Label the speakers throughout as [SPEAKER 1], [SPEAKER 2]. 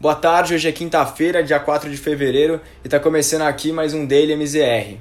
[SPEAKER 1] Boa tarde, hoje é quinta-feira, dia 4 de fevereiro, e está começando aqui mais um Daily MZR.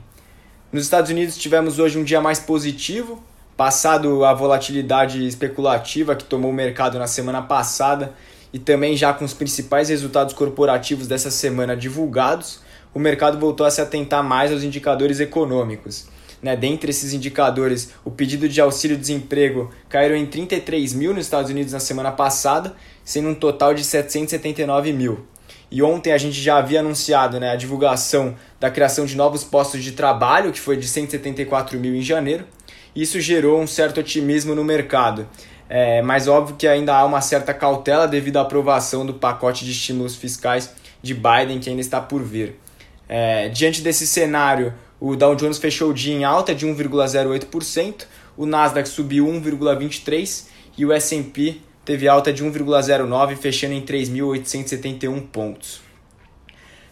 [SPEAKER 1] Nos Estados Unidos tivemos hoje um dia mais positivo, passado a volatilidade especulativa que tomou o mercado na semana passada e também já com os principais resultados corporativos dessa semana divulgados, o mercado voltou a se atentar mais aos indicadores econômicos. Né? Dentre esses indicadores, o pedido de auxílio-desemprego caiu em 33 mil nos Estados Unidos na semana passada, sendo um total de 779 mil. E ontem a gente já havia anunciado né, a divulgação da criação de novos postos de trabalho, que foi de 174 mil em janeiro. Isso gerou um certo otimismo no mercado. É, mas óbvio que ainda há uma certa cautela devido à aprovação do pacote de estímulos fiscais de Biden, que ainda está por vir. É, diante desse cenário, o Dow Jones fechou o dia em alta de 1,08%, o Nasdaq subiu 1,23% e o S&P teve alta de 1,09%, fechando em 3.871 pontos.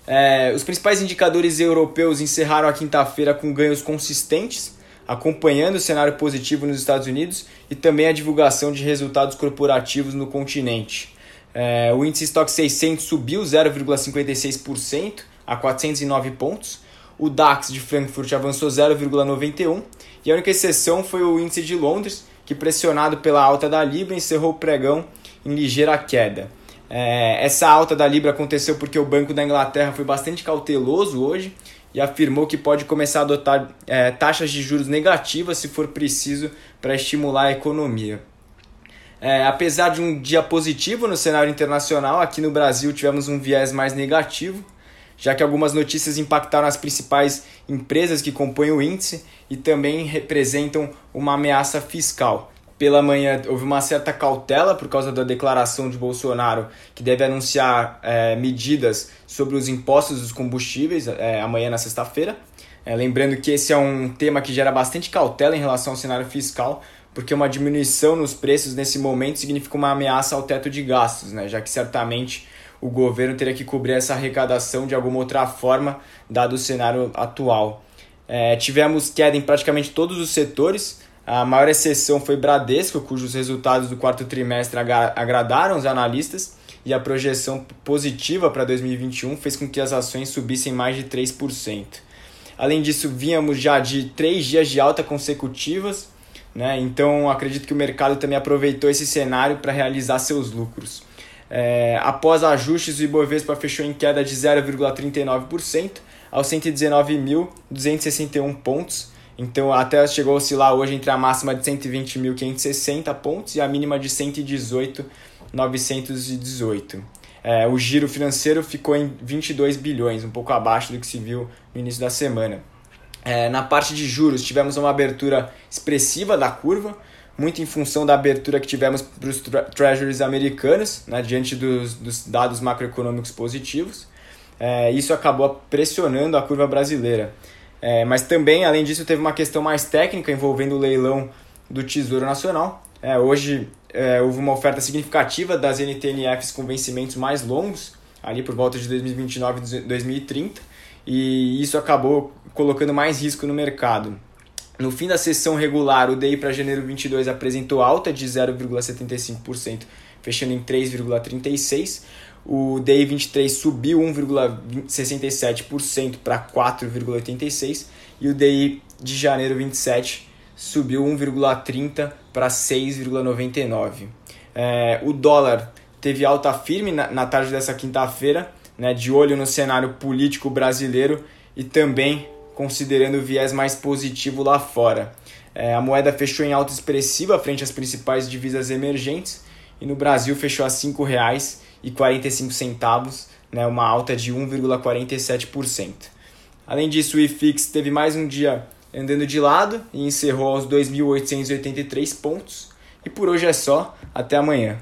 [SPEAKER 1] É, os principais indicadores europeus encerraram a quinta-feira com ganhos consistentes, acompanhando o cenário positivo nos Estados Unidos e também a divulgação de resultados corporativos no continente. É, o índice Stock 600 subiu 0,56% a 409 pontos, o DAX de Frankfurt avançou 0,91 e a única exceção foi o índice de Londres, que pressionado pela alta da Libra encerrou o pregão em ligeira queda. É, essa alta da Libra aconteceu porque o Banco da Inglaterra foi bastante cauteloso hoje e afirmou que pode começar a adotar é, taxas de juros negativas se for preciso para estimular a economia. É, apesar de um dia positivo no cenário internacional, aqui no Brasil tivemos um viés mais negativo já que algumas notícias impactaram as principais empresas que compõem o índice e também representam uma ameaça fiscal. Pela manhã houve uma certa cautela por causa da declaração de Bolsonaro, que deve anunciar é, medidas sobre os impostos dos combustíveis é, amanhã na sexta-feira. É, lembrando que esse é um tema que gera bastante cautela em relação ao cenário fiscal, porque uma diminuição nos preços nesse momento significa uma ameaça ao teto de gastos, né? já que certamente o governo teria que cobrir essa arrecadação de alguma outra forma, dado o cenário atual. É, tivemos queda em praticamente todos os setores, a maior exceção foi Bradesco, cujos resultados do quarto trimestre agradaram os analistas e a projeção positiva para 2021 fez com que as ações subissem mais de 3%. Além disso, vínhamos já de três dias de alta consecutivas, né? então acredito que o mercado também aproveitou esse cenário para realizar seus lucros. É, após ajustes, o Ibovespa fechou em queda de 0,39% aos 119.261 pontos. Então, até chegou a oscilar hoje entre a máxima de 120.560 pontos e a mínima de 118.918. É, o giro financeiro ficou em 22 bilhões, um pouco abaixo do que se viu no início da semana. É, na parte de juros, tivemos uma abertura expressiva da curva, muito em função da abertura que tivemos para os treasuries americanos, né, diante dos, dos dados macroeconômicos positivos. É, isso acabou pressionando a curva brasileira. É, mas também, além disso, teve uma questão mais técnica envolvendo o leilão do Tesouro Nacional. É, hoje é, houve uma oferta significativa das NTNFs com vencimentos mais longos, ali por volta de 2029 e 2030, e isso acabou colocando mais risco no mercado. No fim da sessão regular, o DI para janeiro 22 apresentou alta de 0,75%, fechando em 3,36%. O DI 23 subiu 1,67% para 4,86% e o DI de janeiro 27 subiu 1,30% para 6,99%. É, o dólar teve alta firme na, na tarde dessa quinta-feira, né, de olho no cenário político brasileiro e também considerando o viés mais positivo lá fora. É, a moeda fechou em alta expressiva frente às principais divisas emergentes e no Brasil fechou a R$ 5,45, né, uma alta de 1,47%. Além disso, o IFIX teve mais um dia andando de lado e encerrou aos 2.883 pontos. E por hoje é só, até amanhã.